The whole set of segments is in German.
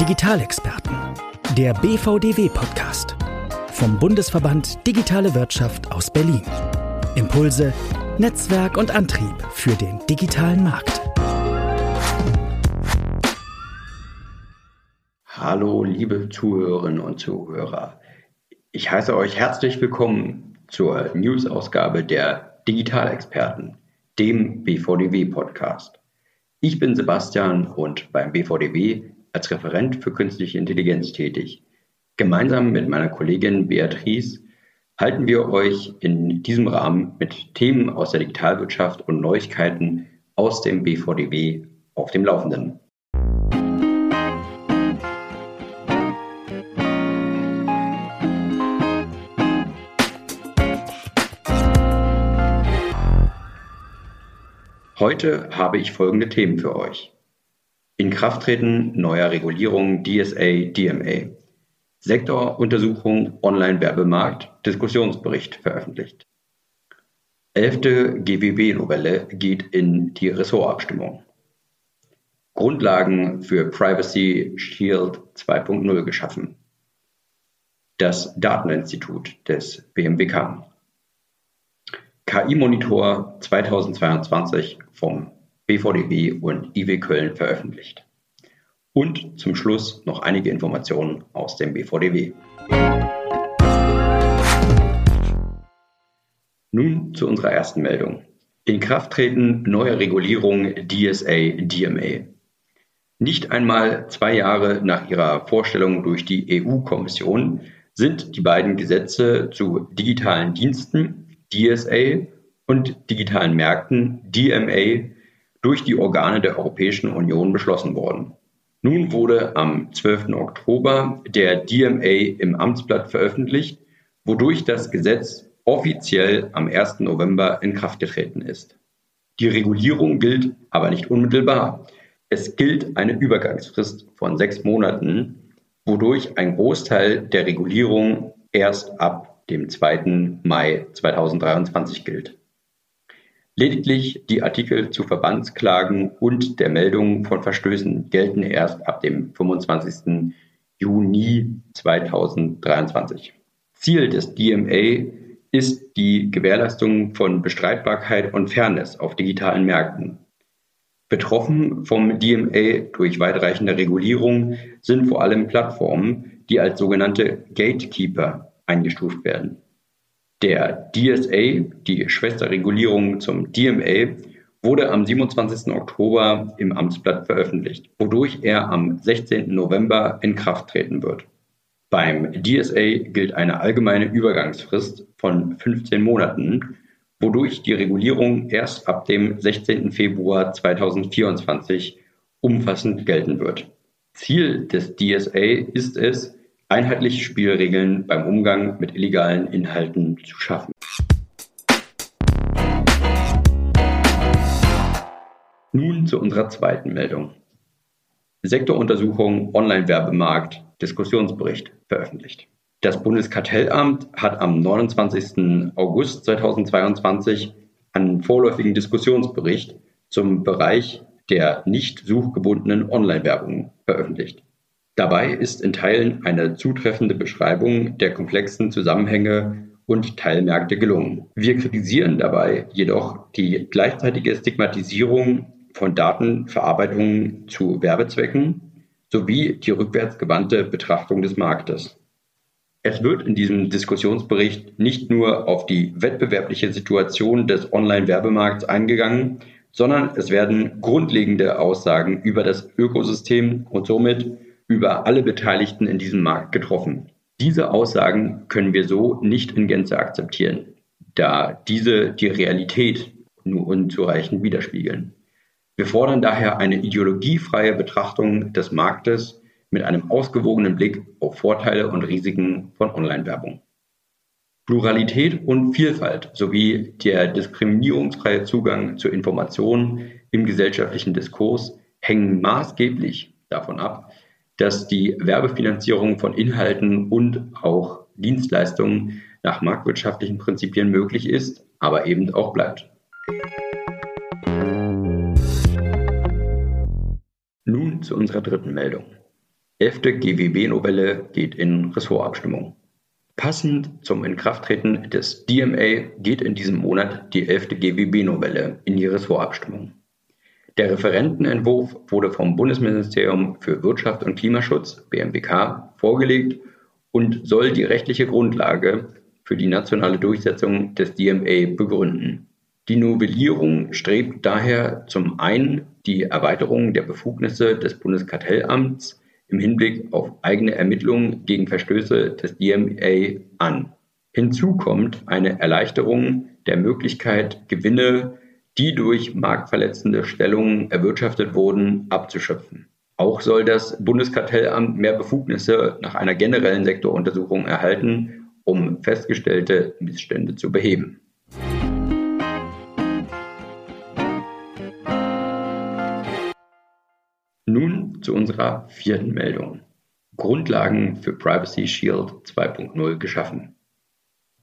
Digitalexperten. Der BVDW-Podcast. Vom Bundesverband Digitale Wirtschaft aus Berlin. Impulse, Netzwerk und Antrieb für den digitalen Markt. Hallo, liebe Zuhörerinnen und Zuhörer. Ich heiße euch herzlich willkommen zur News-Ausgabe der Digitalexperten, dem BVDW-Podcast. Ich bin Sebastian und beim BVDW als Referent für künstliche Intelligenz tätig. Gemeinsam mit meiner Kollegin Beatrice halten wir euch in diesem Rahmen mit Themen aus der Digitalwirtschaft und Neuigkeiten aus dem BVDW auf dem Laufenden. Heute habe ich folgende Themen für euch. Inkrafttreten neuer Regulierung DSA DMA. Sektoruntersuchung Online-Werbemarkt Diskussionsbericht veröffentlicht. Elfte GWB-Novelle geht in die Ressortabstimmung. Grundlagen für Privacy Shield 2.0 geschaffen. Das Dateninstitut des BMWK. KI-Monitor 2022 vom BVDW und IW Köln veröffentlicht. Und zum Schluss noch einige Informationen aus dem BVDW. Nun zu unserer ersten Meldung. Inkrafttreten neuer Regulierung DSA DMA. Nicht einmal zwei Jahre nach ihrer Vorstellung durch die EU-Kommission sind die beiden Gesetze zu digitalen Diensten DSA und digitalen Märkten DMA durch die Organe der Europäischen Union beschlossen worden. Nun wurde am 12. Oktober der DMA im Amtsblatt veröffentlicht, wodurch das Gesetz offiziell am 1. November in Kraft getreten ist. Die Regulierung gilt aber nicht unmittelbar. Es gilt eine Übergangsfrist von sechs Monaten, wodurch ein Großteil der Regulierung erst ab dem 2. Mai 2023 gilt. Lediglich die Artikel zu Verbandsklagen und der Meldung von Verstößen gelten erst ab dem 25. Juni 2023. Ziel des DMA ist die Gewährleistung von Bestreitbarkeit und Fairness auf digitalen Märkten. Betroffen vom DMA durch weitreichende Regulierung sind vor allem Plattformen, die als sogenannte Gatekeeper eingestuft werden. Der DSA, die Schwesterregulierung zum DMA, wurde am 27. Oktober im Amtsblatt veröffentlicht, wodurch er am 16. November in Kraft treten wird. Beim DSA gilt eine allgemeine Übergangsfrist von 15 Monaten, wodurch die Regulierung erst ab dem 16. Februar 2024 umfassend gelten wird. Ziel des DSA ist es, einheitliche Spielregeln beim Umgang mit illegalen Inhalten zu schaffen. Nun zu unserer zweiten Meldung. Sektoruntersuchung Online-Werbemarkt Diskussionsbericht veröffentlicht. Das Bundeskartellamt hat am 29. August 2022 einen vorläufigen Diskussionsbericht zum Bereich der nicht suchgebundenen Online-Werbung veröffentlicht. Dabei ist in Teilen eine zutreffende Beschreibung der komplexen Zusammenhänge und Teilmärkte gelungen. Wir kritisieren dabei jedoch die gleichzeitige Stigmatisierung von Datenverarbeitungen zu Werbezwecken sowie die rückwärtsgewandte Betrachtung des Marktes. Es wird in diesem Diskussionsbericht nicht nur auf die wettbewerbliche Situation des Online-Werbemarkts eingegangen, sondern es werden grundlegende Aussagen über das Ökosystem und somit über alle Beteiligten in diesem Markt getroffen. Diese Aussagen können wir so nicht in Gänze akzeptieren, da diese die Realität nur unzureichend widerspiegeln. Wir fordern daher eine ideologiefreie Betrachtung des Marktes mit einem ausgewogenen Blick auf Vorteile und Risiken von Online-Werbung. Pluralität und Vielfalt sowie der diskriminierungsfreie Zugang zu Informationen im gesellschaftlichen Diskurs hängen maßgeblich davon ab, dass die Werbefinanzierung von Inhalten und auch Dienstleistungen nach marktwirtschaftlichen Prinzipien möglich ist, aber eben auch bleibt. Nun zu unserer dritten Meldung. Elfte GWB-Novelle geht in Ressortabstimmung. Passend zum Inkrafttreten des DMA geht in diesem Monat die elfte GWB-Novelle in die Ressortabstimmung. Der Referentenentwurf wurde vom Bundesministerium für Wirtschaft und Klimaschutz BMWK vorgelegt und soll die rechtliche Grundlage für die nationale Durchsetzung des DMA begründen. Die Novellierung strebt daher zum einen die Erweiterung der Befugnisse des Bundeskartellamts im Hinblick auf eigene Ermittlungen gegen Verstöße des DMA an. Hinzu kommt eine Erleichterung der Möglichkeit, Gewinne, die durch marktverletzende Stellungen erwirtschaftet wurden, abzuschöpfen. Auch soll das Bundeskartellamt mehr Befugnisse nach einer generellen Sektoruntersuchung erhalten, um festgestellte Missstände zu beheben. Nun zu unserer vierten Meldung. Grundlagen für Privacy Shield 2.0 geschaffen.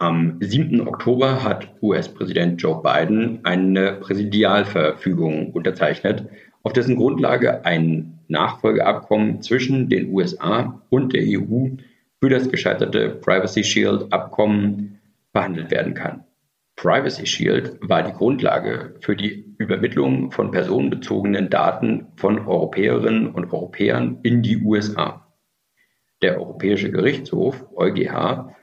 Am 7. Oktober hat US-Präsident Joe Biden eine Präsidialverfügung unterzeichnet, auf dessen Grundlage ein Nachfolgeabkommen zwischen den USA und der EU für das gescheiterte Privacy Shield Abkommen verhandelt werden kann. Privacy Shield war die Grundlage für die Übermittlung von personenbezogenen Daten von Europäerinnen und Europäern in die USA. Der Europäische Gerichtshof EuGH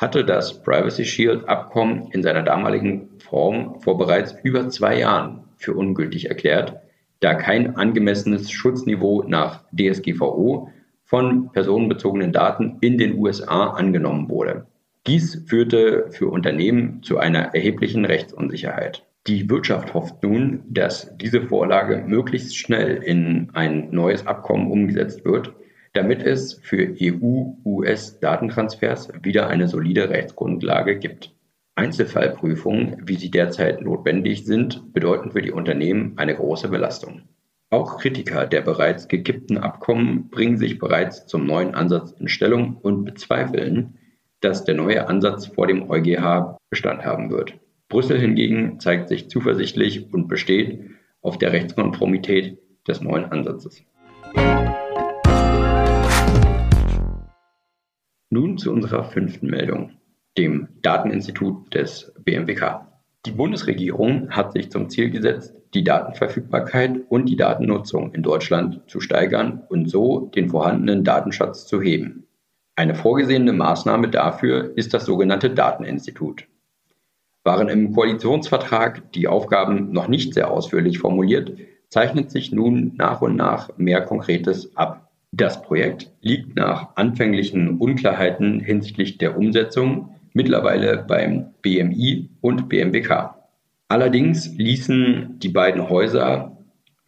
hatte das Privacy Shield Abkommen in seiner damaligen Form vor bereits über zwei Jahren für ungültig erklärt, da kein angemessenes Schutzniveau nach DSGVO von personenbezogenen Daten in den USA angenommen wurde. Dies führte für Unternehmen zu einer erheblichen Rechtsunsicherheit. Die Wirtschaft hofft nun, dass diese Vorlage möglichst schnell in ein neues Abkommen umgesetzt wird, damit es für EU-US-Datentransfers wieder eine solide Rechtsgrundlage gibt. Einzelfallprüfungen, wie sie derzeit notwendig sind, bedeuten für die Unternehmen eine große Belastung. Auch Kritiker der bereits gekippten Abkommen bringen sich bereits zum neuen Ansatz in Stellung und bezweifeln, dass der neue Ansatz vor dem EuGH Bestand haben wird. Brüssel hingegen zeigt sich zuversichtlich und besteht auf der Rechtskonformität des neuen Ansatzes. Nun zu unserer fünften Meldung, dem Dateninstitut des BMWK. Die Bundesregierung hat sich zum Ziel gesetzt, die Datenverfügbarkeit und die Datennutzung in Deutschland zu steigern und so den vorhandenen Datenschatz zu heben. Eine vorgesehene Maßnahme dafür ist das sogenannte Dateninstitut. Waren im Koalitionsvertrag die Aufgaben noch nicht sehr ausführlich formuliert, zeichnet sich nun nach und nach mehr Konkretes ab. Das Projekt liegt nach anfänglichen Unklarheiten hinsichtlich der Umsetzung mittlerweile beim BMI und BMWK. Allerdings ließen die beiden Häuser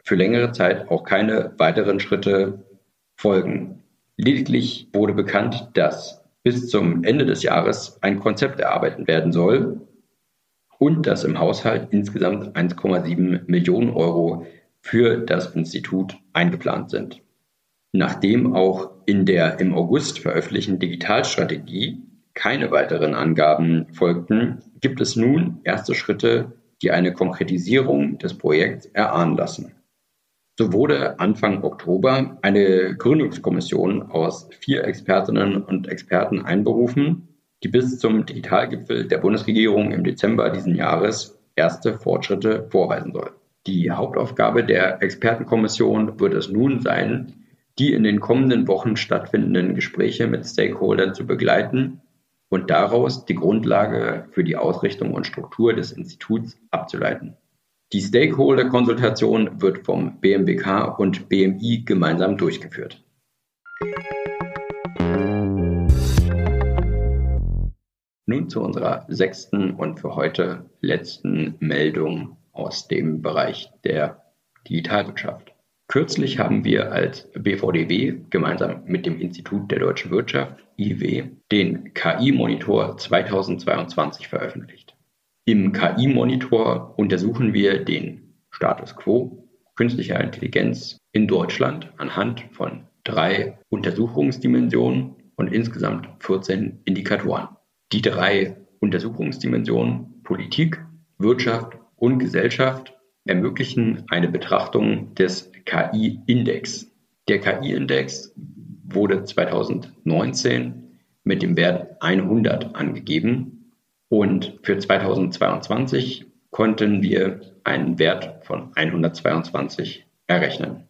für längere Zeit auch keine weiteren Schritte folgen. Lediglich wurde bekannt, dass bis zum Ende des Jahres ein Konzept erarbeitet werden soll und dass im Haushalt insgesamt 1,7 Millionen Euro für das Institut eingeplant sind. Nachdem auch in der im August veröffentlichten Digitalstrategie keine weiteren Angaben folgten, gibt es nun erste Schritte, die eine Konkretisierung des Projekts erahnen lassen. So wurde Anfang Oktober eine Gründungskommission aus vier Expertinnen und Experten einberufen, die bis zum Digitalgipfel der Bundesregierung im Dezember diesen Jahres erste Fortschritte vorweisen soll. Die Hauptaufgabe der Expertenkommission wird es nun sein, die in den kommenden Wochen stattfindenden Gespräche mit Stakeholdern zu begleiten und daraus die Grundlage für die Ausrichtung und Struktur des Instituts abzuleiten. Die Stakeholder-Konsultation wird vom BMWK und BMI gemeinsam durchgeführt. Nun zu unserer sechsten und für heute letzten Meldung aus dem Bereich der Digitalwirtschaft. Kürzlich haben wir als BVDW gemeinsam mit dem Institut der deutschen Wirtschaft IW den KI-Monitor 2022 veröffentlicht. Im KI-Monitor untersuchen wir den Status quo künstlicher Intelligenz in Deutschland anhand von drei Untersuchungsdimensionen und insgesamt 14 Indikatoren. Die drei Untersuchungsdimensionen Politik, Wirtschaft und Gesellschaft ermöglichen eine Betrachtung des KI-Index. Der KI-Index wurde 2019 mit dem Wert 100 angegeben und für 2022 konnten wir einen Wert von 122 errechnen.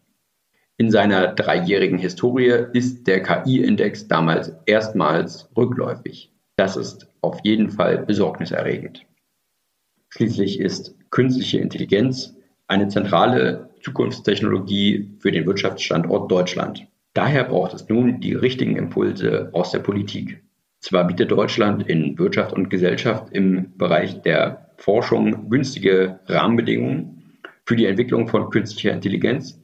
In seiner dreijährigen Historie ist der KI-Index damals erstmals rückläufig. Das ist auf jeden Fall besorgniserregend. Schließlich ist künstliche Intelligenz eine zentrale Zukunftstechnologie für den Wirtschaftsstandort Deutschland. Daher braucht es nun die richtigen Impulse aus der Politik. Zwar bietet Deutschland in Wirtschaft und Gesellschaft im Bereich der Forschung günstige Rahmenbedingungen für die Entwicklung von künstlicher Intelligenz,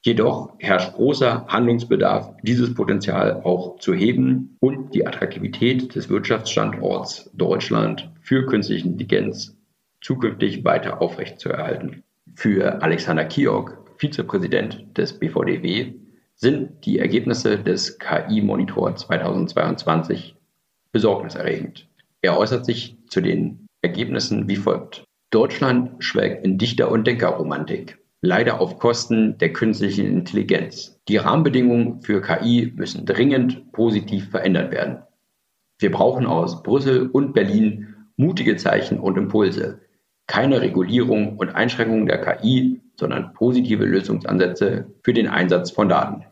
jedoch herrscht großer Handlungsbedarf, dieses Potenzial auch zu heben und die Attraktivität des Wirtschaftsstandorts Deutschland für künstliche Intelligenz zukünftig weiter aufrechtzuerhalten. Für Alexander Kiok, Vizepräsident des BVDW, sind die Ergebnisse des KI-Monitor 2022 besorgniserregend. Er äußert sich zu den Ergebnissen wie folgt. Deutschland schwelgt in Dichter- und Denkerromantik, leider auf Kosten der künstlichen Intelligenz. Die Rahmenbedingungen für KI müssen dringend positiv verändert werden. Wir brauchen aus Brüssel und Berlin mutige Zeichen und Impulse, keine Regulierung und Einschränkung der KI, sondern positive Lösungsansätze für den Einsatz von Daten.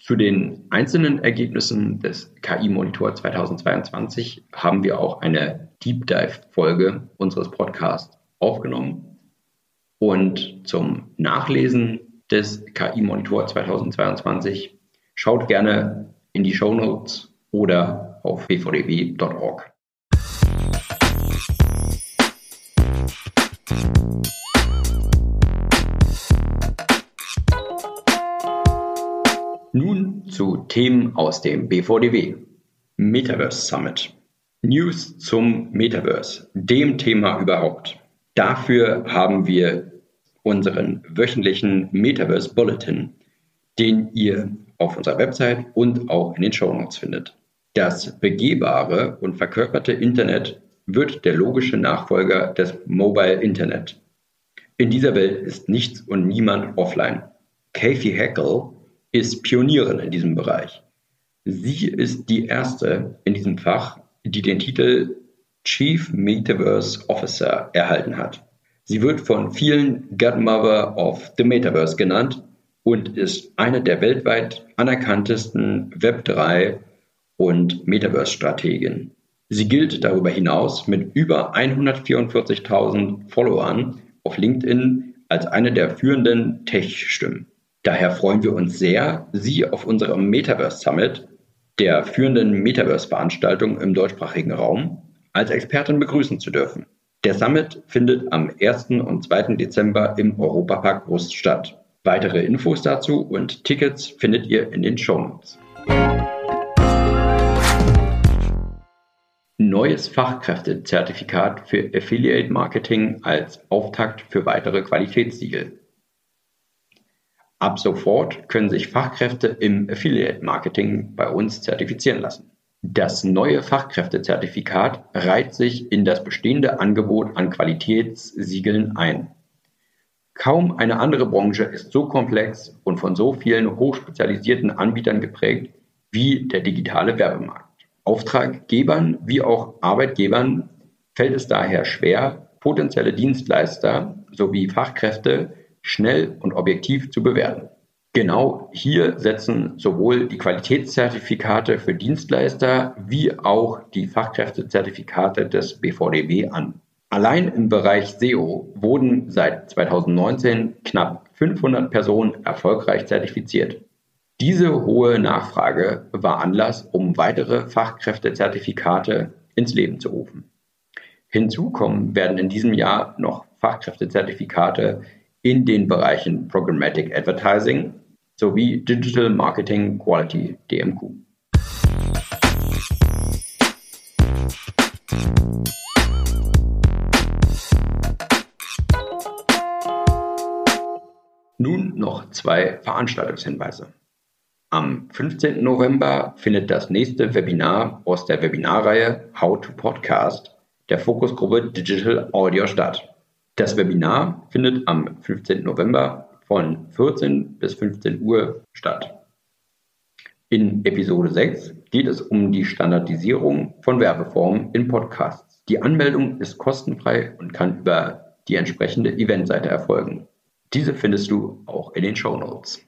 Zu den einzelnen Ergebnissen des KI-Monitor 2022 haben wir auch eine Deep Dive-Folge unseres Podcasts aufgenommen. Und zum Nachlesen des KI-Monitor 2022 schaut gerne in die Show Notes oder auf bvdw.org. Themen aus dem BVDW. Metaverse Summit. News zum Metaverse, dem Thema überhaupt. Dafür haben wir unseren wöchentlichen Metaverse Bulletin, den ihr auf unserer Website und auch in den Show Notes findet. Das begehbare und verkörperte Internet wird der logische Nachfolger des Mobile Internet. In dieser Welt ist nichts und niemand offline. Kathy Hackel ist Pionierin in diesem Bereich. Sie ist die erste in diesem Fach, die den Titel Chief Metaverse Officer erhalten hat. Sie wird von vielen Godmother of the Metaverse genannt und ist eine der weltweit anerkanntesten Web3 und Metaverse-Strategen. Sie gilt darüber hinaus mit über 144.000 Followern auf LinkedIn als eine der führenden Tech-Stimmen. Daher freuen wir uns sehr, Sie auf unserem Metaverse Summit, der führenden Metaverse-Veranstaltung im deutschsprachigen Raum, als Expertin begrüßen zu dürfen. Der Summit findet am 1. und 2. Dezember im Europapark Brust statt. Weitere Infos dazu und Tickets findet ihr in den Show Notes. Neues Fachkräftezertifikat für Affiliate Marketing als Auftakt für weitere Qualitätssiegel. Ab sofort können sich Fachkräfte im Affiliate Marketing bei uns zertifizieren lassen. Das neue Fachkräftezertifikat reiht sich in das bestehende Angebot an Qualitätssiegeln ein. Kaum eine andere Branche ist so komplex und von so vielen hochspezialisierten Anbietern geprägt wie der digitale Werbemarkt. Auftraggebern wie auch Arbeitgebern fällt es daher schwer, potenzielle Dienstleister sowie Fachkräfte schnell und objektiv zu bewerten. Genau hier setzen sowohl die Qualitätszertifikate für Dienstleister wie auch die Fachkräftezertifikate des BVDW an. Allein im Bereich SEO wurden seit 2019 knapp 500 Personen erfolgreich zertifiziert. Diese hohe Nachfrage war Anlass, um weitere Fachkräftezertifikate ins Leben zu rufen. Hinzu kommen werden in diesem Jahr noch Fachkräftezertifikate in den Bereichen Programmatic Advertising sowie Digital Marketing Quality DMQ. Nun noch zwei Veranstaltungshinweise. Am 15. November findet das nächste Webinar aus der Webinarreihe How to Podcast der Fokusgruppe Digital Audio statt. Das Webinar findet am 15. November von 14 bis 15 Uhr statt. In Episode 6 geht es um die Standardisierung von Werbeformen in Podcasts. Die Anmeldung ist kostenfrei und kann über die entsprechende Eventseite erfolgen. Diese findest du auch in den Show Notes.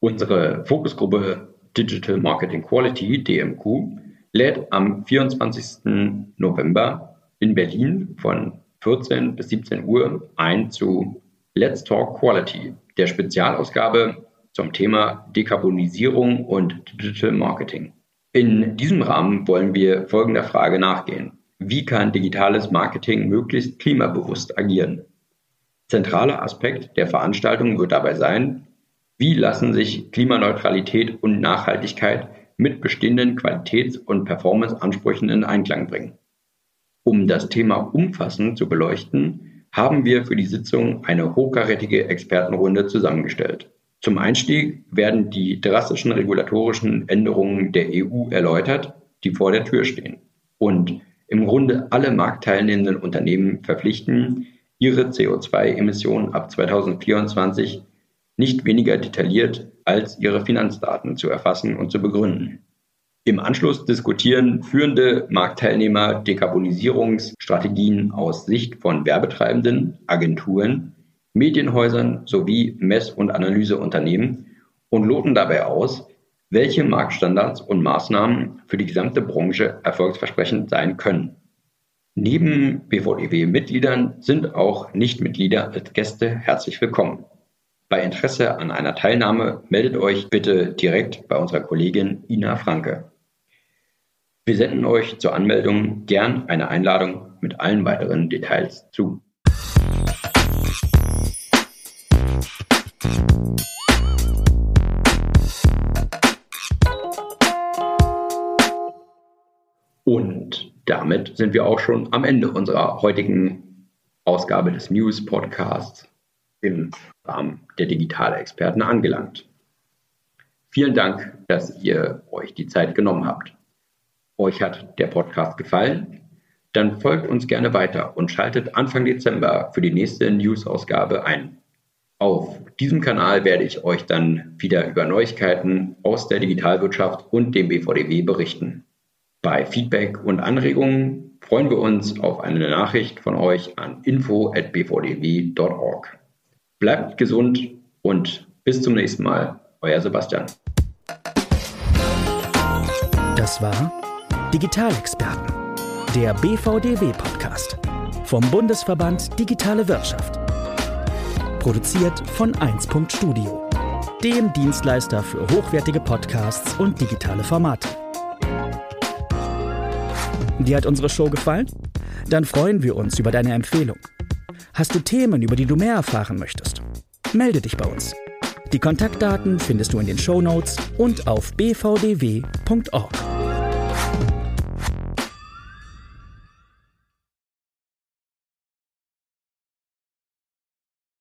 Unsere Fokusgruppe Digital Marketing Quality, DMQ, lädt am 24. November in Berlin von 14 bis 17 Uhr ein zu Let's Talk Quality, der Spezialausgabe zum Thema Dekarbonisierung und Digital Marketing. In diesem Rahmen wollen wir folgender Frage nachgehen. Wie kann digitales Marketing möglichst klimabewusst agieren? Zentraler Aspekt der Veranstaltung wird dabei sein, wie lassen sich Klimaneutralität und Nachhaltigkeit mit bestehenden Qualitäts- und Performanceansprüchen in Einklang bringen? Um das Thema umfassend zu beleuchten, haben wir für die Sitzung eine hochkarätige Expertenrunde zusammengestellt. Zum Einstieg werden die drastischen regulatorischen Änderungen der EU erläutert, die vor der Tür stehen und im Grunde alle marktteilnehmenden Unternehmen verpflichten, ihre CO2-Emissionen ab 2024 nicht weniger detailliert als ihre Finanzdaten zu erfassen und zu begründen. Im Anschluss diskutieren führende Marktteilnehmer Dekarbonisierungsstrategien aus Sicht von Werbetreibenden, Agenturen, Medienhäusern sowie Mess- und Analyseunternehmen und loten dabei aus, welche Marktstandards und Maßnahmen für die gesamte Branche erfolgsversprechend sein können. Neben BVDW-Mitgliedern sind auch Nichtmitglieder als Gäste herzlich willkommen. Bei Interesse an einer Teilnahme meldet euch bitte direkt bei unserer Kollegin Ina Franke. Wir senden euch zur Anmeldung gern eine Einladung mit allen weiteren Details zu. Und damit sind wir auch schon am Ende unserer heutigen Ausgabe des News Podcasts im Rahmen der digitale Experten angelangt. Vielen Dank, dass ihr euch die Zeit genommen habt. Euch hat der Podcast gefallen? Dann folgt uns gerne weiter und schaltet Anfang Dezember für die nächste News-Ausgabe ein. Auf diesem Kanal werde ich euch dann wieder über Neuigkeiten aus der Digitalwirtschaft und dem BVDW berichten. Bei Feedback und Anregungen freuen wir uns auf eine Nachricht von euch an info@bvdw.org. Bleibt gesund und bis zum nächsten Mal. Euer Sebastian. Das war Digitalexperten, der BVDW-Podcast vom Bundesverband Digitale Wirtschaft. Produziert von 1. Studio, dem Dienstleister für hochwertige Podcasts und digitale Formate. Dir hat unsere Show gefallen? Dann freuen wir uns über deine Empfehlung. Hast du Themen, über die du mehr erfahren möchtest? Melde dich bei uns. Die Kontaktdaten findest du in den Show Notes und auf bvdw.org.